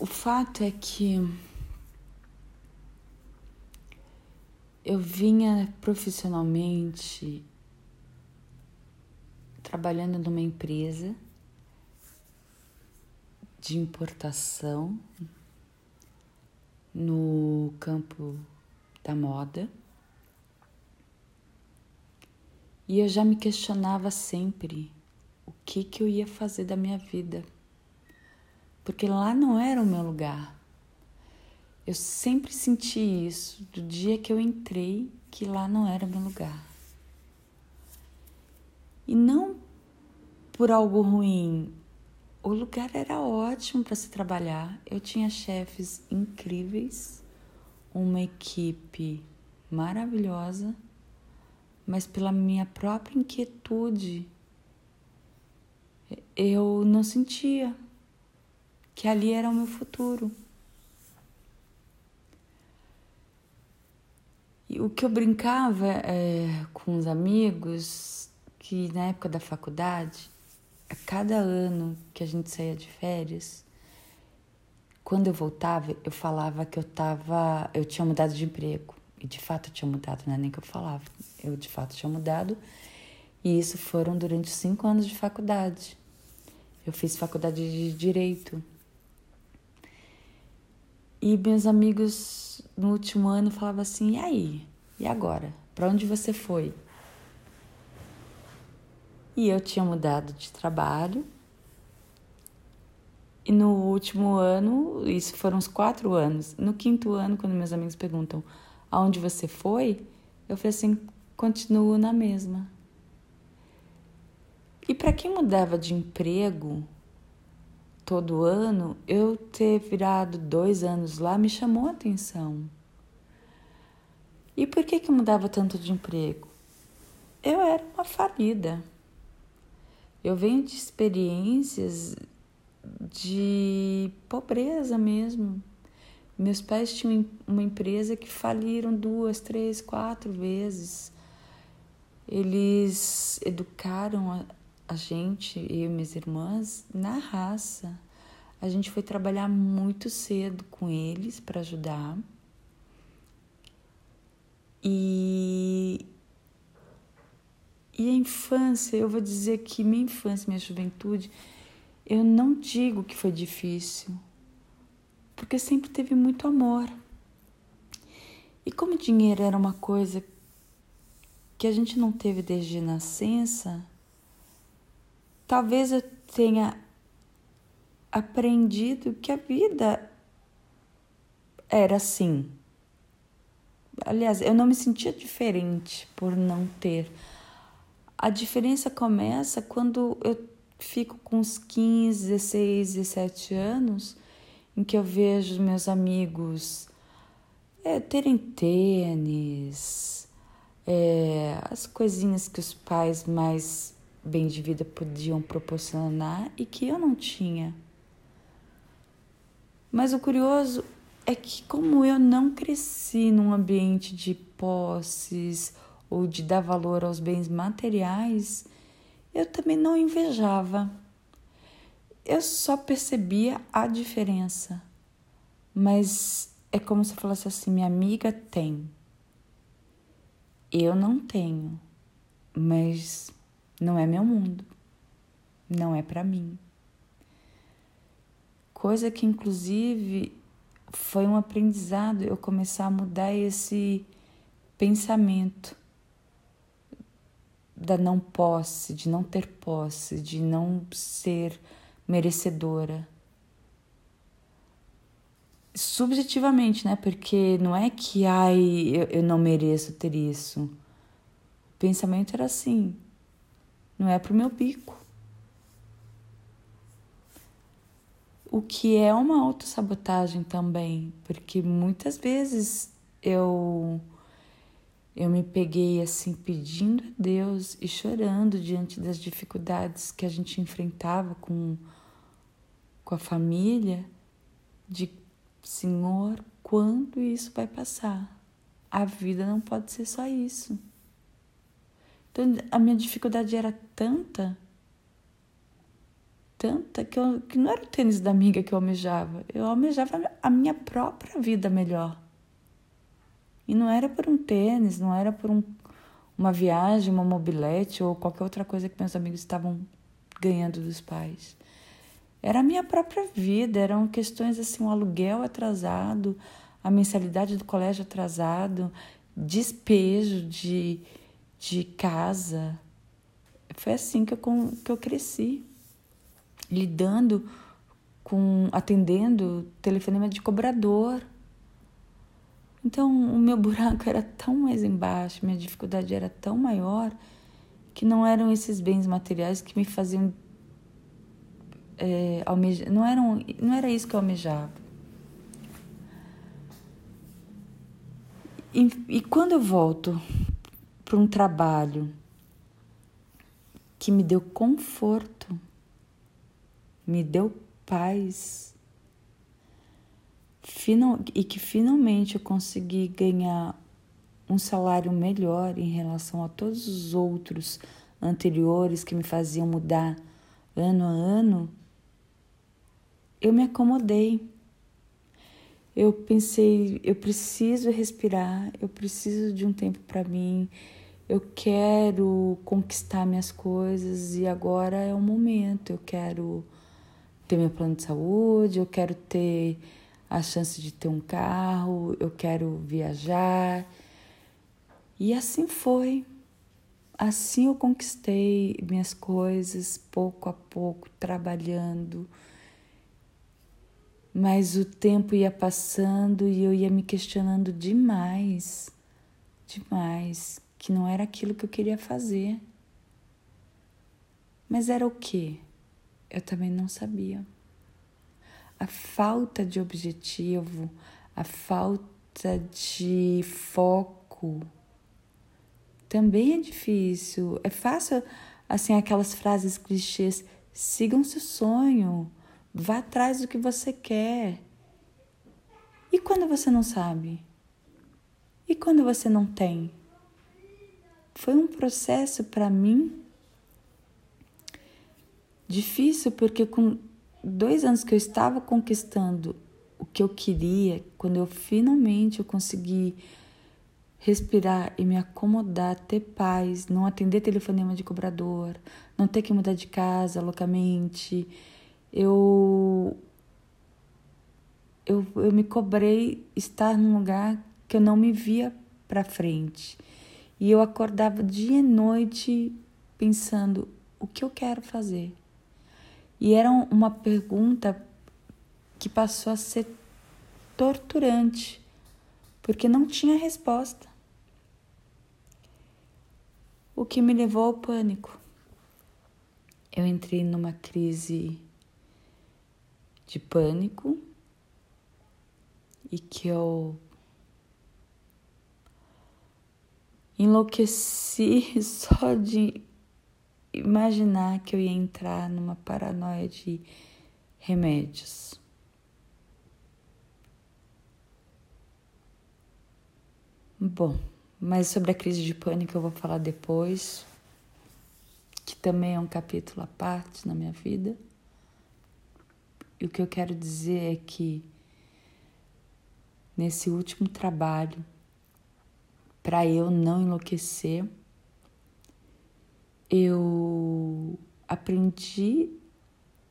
O fato é que eu vinha profissionalmente trabalhando numa empresa de importação no campo da moda. E eu já me questionava sempre o que, que eu ia fazer da minha vida, porque lá não era o meu lugar. Eu sempre senti isso do dia que eu entrei, que lá não era meu lugar. E não por algo ruim, o lugar era ótimo para se trabalhar. Eu tinha chefes incríveis, uma equipe maravilhosa, mas pela minha própria inquietude, eu não sentia que ali era o meu futuro. E o que eu brincava é, com os amigos, que na época da faculdade, a cada ano que a gente saía de férias, quando eu voltava, eu falava que eu tava, eu tinha mudado de emprego. E de fato eu tinha mudado, não é nem que eu falava. Eu de fato tinha mudado. E isso foram durante cinco anos de faculdade. Eu fiz faculdade de direito. E meus amigos no último ano falavam assim: e aí? E agora? Para onde você foi? E eu tinha mudado de trabalho. E no último ano, isso foram uns quatro anos. No quinto ano, quando meus amigos perguntam aonde você foi, eu falei assim: continuo na mesma. E para quem mudava de emprego todo ano, eu ter virado dois anos lá me chamou a atenção. E por que, que eu mudava tanto de emprego? Eu era uma falida. Eu venho de experiências de pobreza mesmo. Meus pais tinham uma empresa que faliram duas, três, quatro vezes. Eles educaram a, gente, eu e minhas irmãs, na raça. A gente foi trabalhar muito cedo com eles para ajudar. E e a infância, eu vou dizer que minha infância, minha juventude, eu não digo que foi difícil, porque sempre teve muito amor. E como dinheiro era uma coisa que a gente não teve desde nascença, talvez eu tenha aprendido que a vida era assim. Aliás, eu não me sentia diferente por não ter a diferença começa quando eu fico com uns 15, 16, 17 anos, em que eu vejo meus amigos é, terem tênis, é, as coisinhas que os pais mais bem de vida podiam proporcionar e que eu não tinha. Mas o curioso é que, como eu não cresci num ambiente de posses ou de dar valor aos bens materiais, eu também não invejava. Eu só percebia a diferença. Mas é como se eu falasse assim: minha amiga tem. Eu não tenho. Mas não é meu mundo. Não é para mim. Coisa que, inclusive, foi um aprendizado eu começar a mudar esse pensamento da não posse, de não ter posse, de não ser merecedora. Subjetivamente, né? Porque não é que, ai, eu, eu não mereço ter isso. O pensamento era assim: não é pro meu bico. O que é uma autossabotagem também, porque muitas vezes eu eu me peguei assim pedindo a Deus e chorando diante das dificuldades que a gente enfrentava com, com a família, de Senhor, quando isso vai passar? A vida não pode ser só isso. Então a minha dificuldade era tanta tanta que, eu, que não era o tênis da amiga que eu almejava, eu almejava a minha própria vida melhor. E não era por um tênis, não era por um, uma viagem, uma mobilete ou qualquer outra coisa que meus amigos estavam ganhando dos pais. Era a minha própria vida, eram questões assim, um aluguel atrasado, a mensalidade do colégio atrasado, despejo de, de casa. Foi assim que eu, que eu cresci, lidando com, atendendo telefonema de cobrador. Então, o meu buraco era tão mais embaixo, minha dificuldade era tão maior, que não eram esses bens materiais que me faziam é, almejar. Não, eram, não era isso que eu almejava. E, e quando eu volto para um trabalho que me deu conforto, me deu paz, final, e que finalmente eu consegui ganhar um salário melhor em relação a todos os outros anteriores que me faziam mudar ano a ano, eu me acomodei. Eu pensei, eu preciso respirar, eu preciso de um tempo para mim, eu quero conquistar minhas coisas e agora é o momento. Eu quero ter meu plano de saúde, eu quero ter a chance de ter um carro, eu quero viajar. E assim foi. Assim eu conquistei minhas coisas pouco a pouco, trabalhando mas o tempo ia passando e eu ia me questionando demais, demais, que não era aquilo que eu queria fazer. Mas era o que? Eu também não sabia. A falta de objetivo, a falta de foco também é difícil. É fácil, assim, aquelas frases clichês: sigam seu sonho, Vá atrás do que você quer. E quando você não sabe? E quando você não tem? Foi um processo para mim difícil, porque com dois anos que eu estava conquistando o que eu queria, quando eu finalmente eu consegui respirar e me acomodar, ter paz, não atender telefonema de cobrador, não ter que mudar de casa loucamente, eu, eu, eu me cobrei estar num lugar que eu não me via para frente. E eu acordava dia e noite pensando: o que eu quero fazer? E era uma pergunta que passou a ser torturante, porque não tinha resposta. O que me levou ao pânico. Eu entrei numa crise de pânico e que eu enlouqueci só de imaginar que eu ia entrar numa paranoia de remédios. Bom, mas sobre a crise de pânico eu vou falar depois, que também é um capítulo à parte na minha vida. E o que eu quero dizer é que nesse último trabalho, para eu não enlouquecer, eu aprendi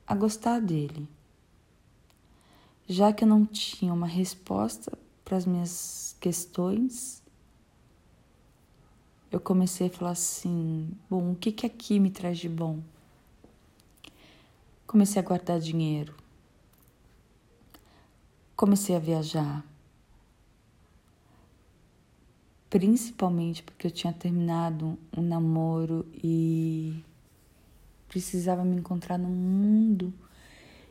a gostar dele. Já que eu não tinha uma resposta para as minhas questões, eu comecei a falar assim: bom, o que, que aqui me traz de bom? Comecei a guardar dinheiro. Comecei a viajar, principalmente porque eu tinha terminado um namoro e precisava me encontrar no mundo.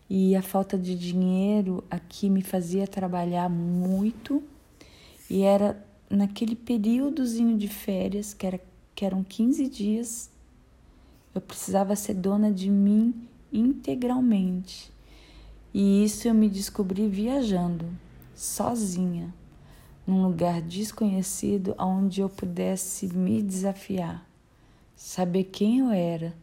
E a falta de dinheiro aqui me fazia trabalhar muito. E era naquele períodozinho de férias, que, era, que eram 15 dias, eu precisava ser dona de mim integralmente. E isso eu me descobri viajando, sozinha, num lugar desconhecido onde eu pudesse me desafiar, saber quem eu era,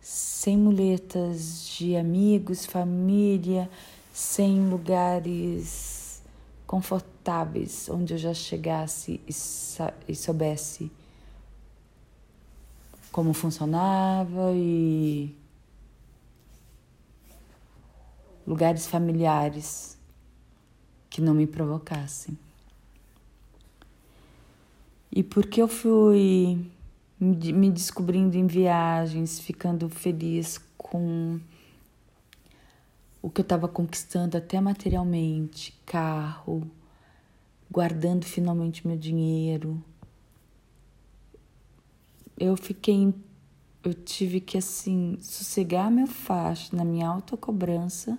sem muletas de amigos, família, sem lugares confortáveis onde eu já chegasse e, e soubesse como funcionava e lugares familiares que não me provocassem. E porque eu fui me descobrindo em viagens, ficando feliz com o que eu estava conquistando até materialmente, carro, guardando finalmente meu dinheiro. Eu fiquei, eu tive que assim sossegar meu facho na minha autocobrança,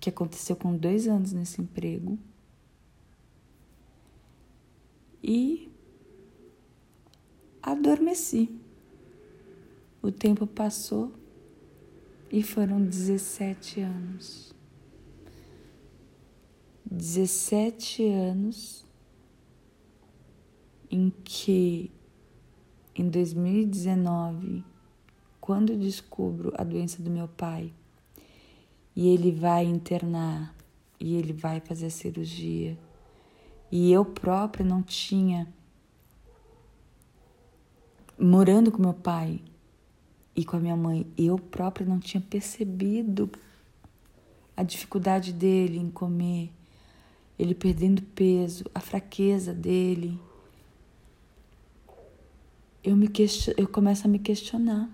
que aconteceu com dois anos nesse emprego, e adormeci. O tempo passou e foram 17 anos. 17 anos em que, em 2019, quando descubro a doença do meu pai e ele vai internar e ele vai fazer a cirurgia e eu própria não tinha morando com meu pai e com a minha mãe, eu própria não tinha percebido a dificuldade dele em comer, ele perdendo peso, a fraqueza dele. Eu, me question... eu começo a me questionar.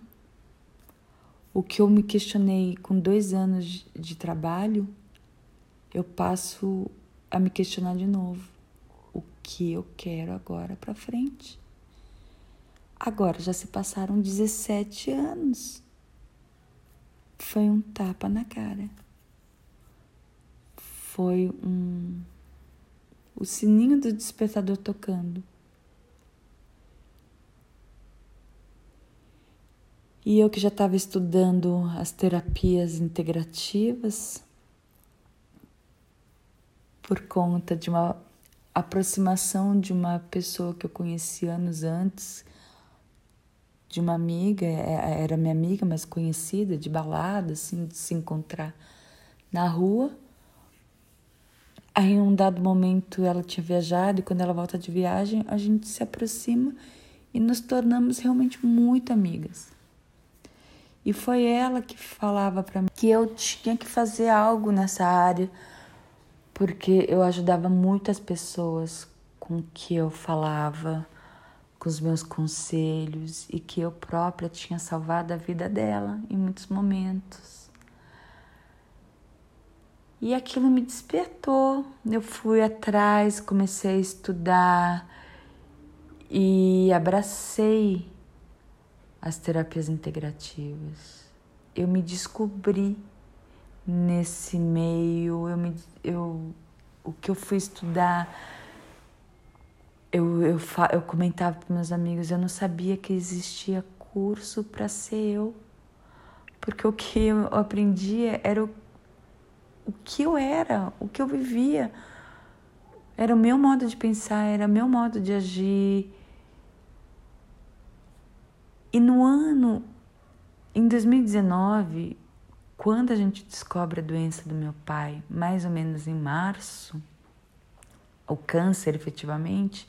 O que eu me questionei com dois anos de trabalho, eu passo a me questionar de novo. O que eu quero agora para frente? Agora já se passaram 17 anos. Foi um tapa na cara. Foi um. O sininho do despertador tocando. E eu que já estava estudando as terapias integrativas, por conta de uma aproximação de uma pessoa que eu conheci anos antes, de uma amiga, é, é, era minha amiga, mas conhecida, de balada, assim, de se encontrar na rua. Aí, em um dado momento, ela tinha viajado e quando ela volta de viagem, a gente se aproxima e nos tornamos realmente muito amigas. E foi ela que falava para mim que eu tinha que fazer algo nessa área, porque eu ajudava muitas pessoas com que eu falava com os meus conselhos e que eu própria tinha salvado a vida dela em muitos momentos. E aquilo me despertou. Eu fui atrás, comecei a estudar e abracei as terapias integrativas. Eu me descobri nesse meio, eu me, eu, o que eu fui estudar eu, eu, eu comentava para meus amigos, eu não sabia que existia curso para ser eu, porque o que eu aprendia era o, o que eu era, o que eu vivia, era o meu modo de pensar, era o meu modo de agir. E no ano, em 2019, quando a gente descobre a doença do meu pai, mais ou menos em março, o câncer efetivamente,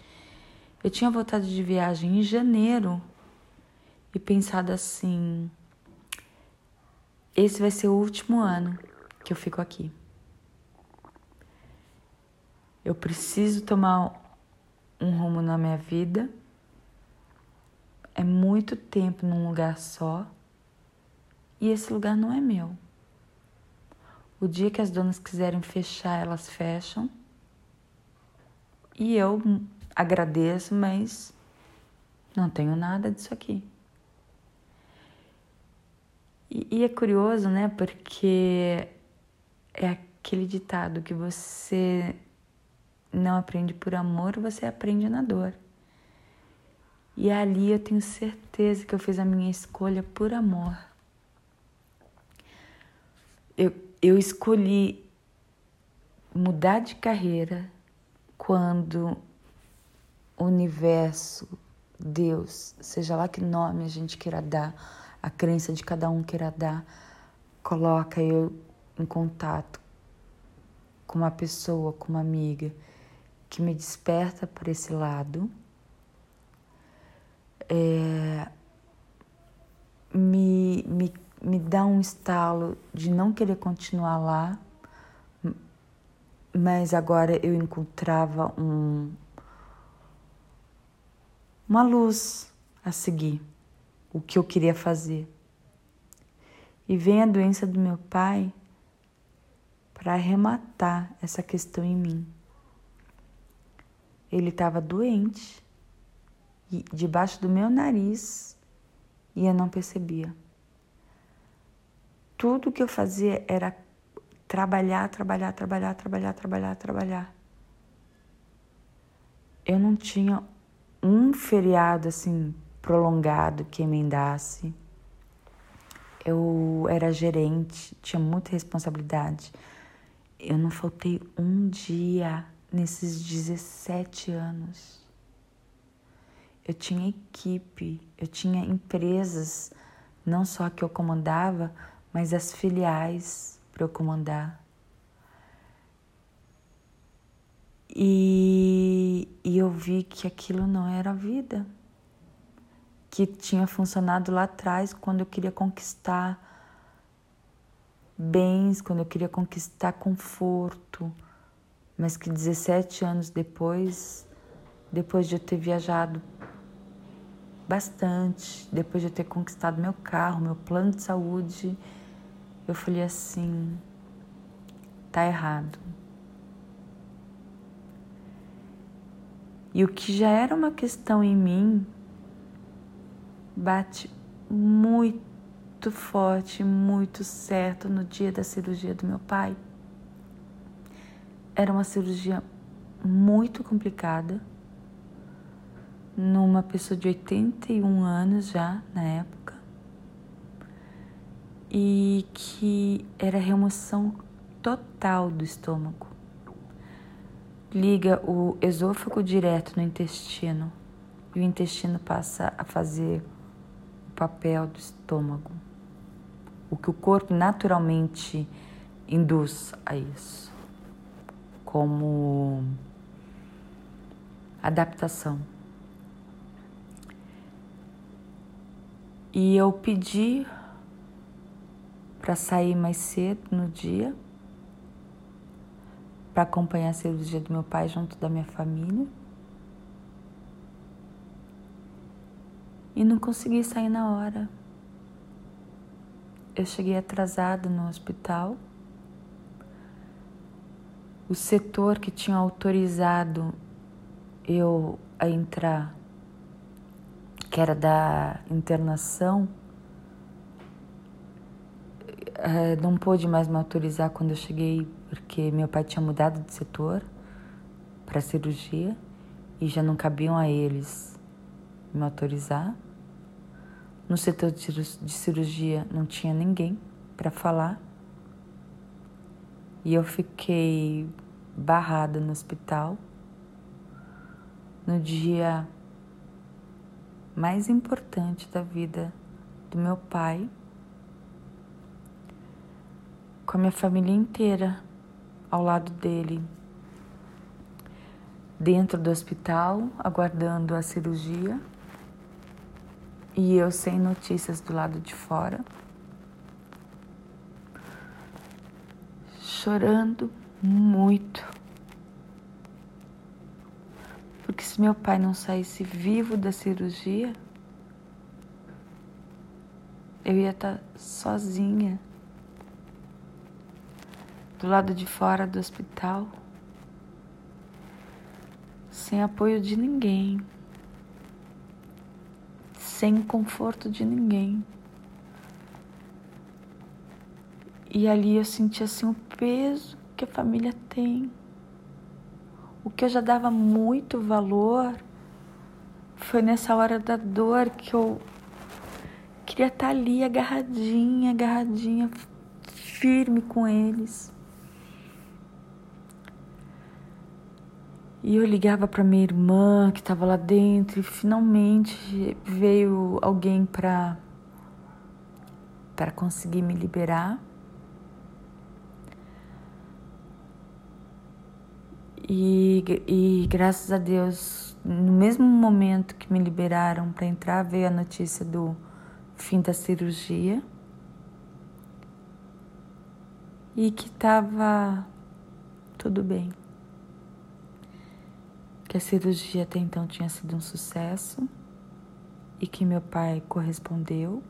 eu tinha voltado de viagem em janeiro e pensado assim: esse vai ser o último ano que eu fico aqui. Eu preciso tomar um rumo na minha vida. É muito tempo num lugar só e esse lugar não é meu. O dia que as donas quiserem fechar, elas fecham. E eu agradeço, mas não tenho nada disso aqui. E, e é curioso, né? Porque é aquele ditado que você não aprende por amor, você aprende na dor. E ali eu tenho certeza que eu fiz a minha escolha por amor. Eu, eu escolhi mudar de carreira quando universo, Deus, seja lá que nome a gente queira dar a crença de cada um queira dar, coloca eu em contato com uma pessoa, com uma amiga que me desperta para esse lado, é, me, me, me dá um estalo de não querer continuar lá, mas agora eu encontrava um, uma luz a seguir, o que eu queria fazer. E vem a doença do meu pai para arrematar essa questão em mim. Ele estava doente, e debaixo do meu nariz, e eu não percebia. Tudo que eu fazia era trabalhar, trabalhar, trabalhar, trabalhar, trabalhar, trabalhar. Eu não tinha um feriado assim prolongado que emendasse. Eu era gerente, tinha muita responsabilidade. Eu não faltei um dia nesses 17 anos. Eu tinha equipe, eu tinha empresas, não só que eu comandava, mas as filiais para eu comandar. E, e eu vi que aquilo não era vida, que tinha funcionado lá atrás quando eu queria conquistar bens, quando eu queria conquistar conforto, mas que 17 anos depois, depois de eu ter viajado bastante, depois de eu ter conquistado meu carro, meu plano de saúde, eu falei assim: tá errado. E o que já era uma questão em mim bate muito forte, muito certo no dia da cirurgia do meu pai. Era uma cirurgia muito complicada, numa pessoa de 81 anos já na época, e que era remoção total do estômago. Liga o esôfago direto no intestino e o intestino passa a fazer o papel do estômago o que o corpo naturalmente induz a isso, como adaptação. E eu pedi para sair mais cedo no dia, para acompanhar a cirurgia do meu pai junto da minha família. E não consegui sair na hora eu cheguei atrasada no hospital. O setor que tinha autorizado eu a entrar, que era da internação, eh, não pôde mais me autorizar quando eu cheguei, porque meu pai tinha mudado de setor para cirurgia e já não cabiam a eles me autorizar. No setor de cirurgia não tinha ninguém para falar. E eu fiquei barrada no hospital no dia mais importante da vida do meu pai, com a minha família inteira ao lado dele, dentro do hospital, aguardando a cirurgia. E eu sem notícias do lado de fora, chorando muito. Porque se meu pai não saísse vivo da cirurgia, eu ia estar sozinha, do lado de fora do hospital, sem apoio de ninguém sem conforto de ninguém. E ali eu senti assim o peso que a família tem. O que eu já dava muito valor foi nessa hora da dor que eu queria estar ali agarradinha, agarradinha, firme com eles. E eu ligava para minha irmã que estava lá dentro e finalmente veio alguém para para conseguir me liberar. E, e graças a Deus, no mesmo momento que me liberaram para entrar, veio a notícia do fim da cirurgia e que estava tudo bem. Que a cirurgia até então tinha sido um sucesso e que meu pai correspondeu.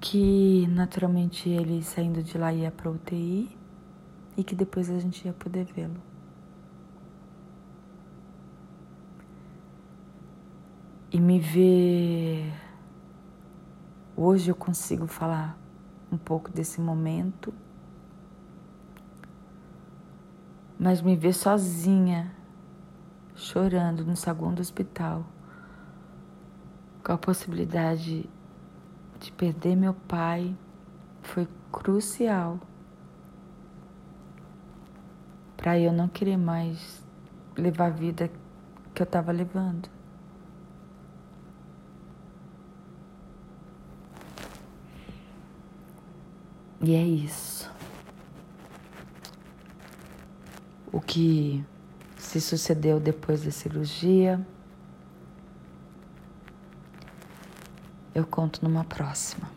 Que naturalmente ele saindo de lá ia para UTI e que depois a gente ia poder vê-lo. E me ver. Hoje eu consigo falar um pouco desse momento, mas me ver sozinha, chorando no saguão do hospital, com a possibilidade de perder meu pai, foi crucial para eu não querer mais levar a vida que eu estava levando. E é isso. O que se sucedeu depois da cirurgia, eu conto numa próxima.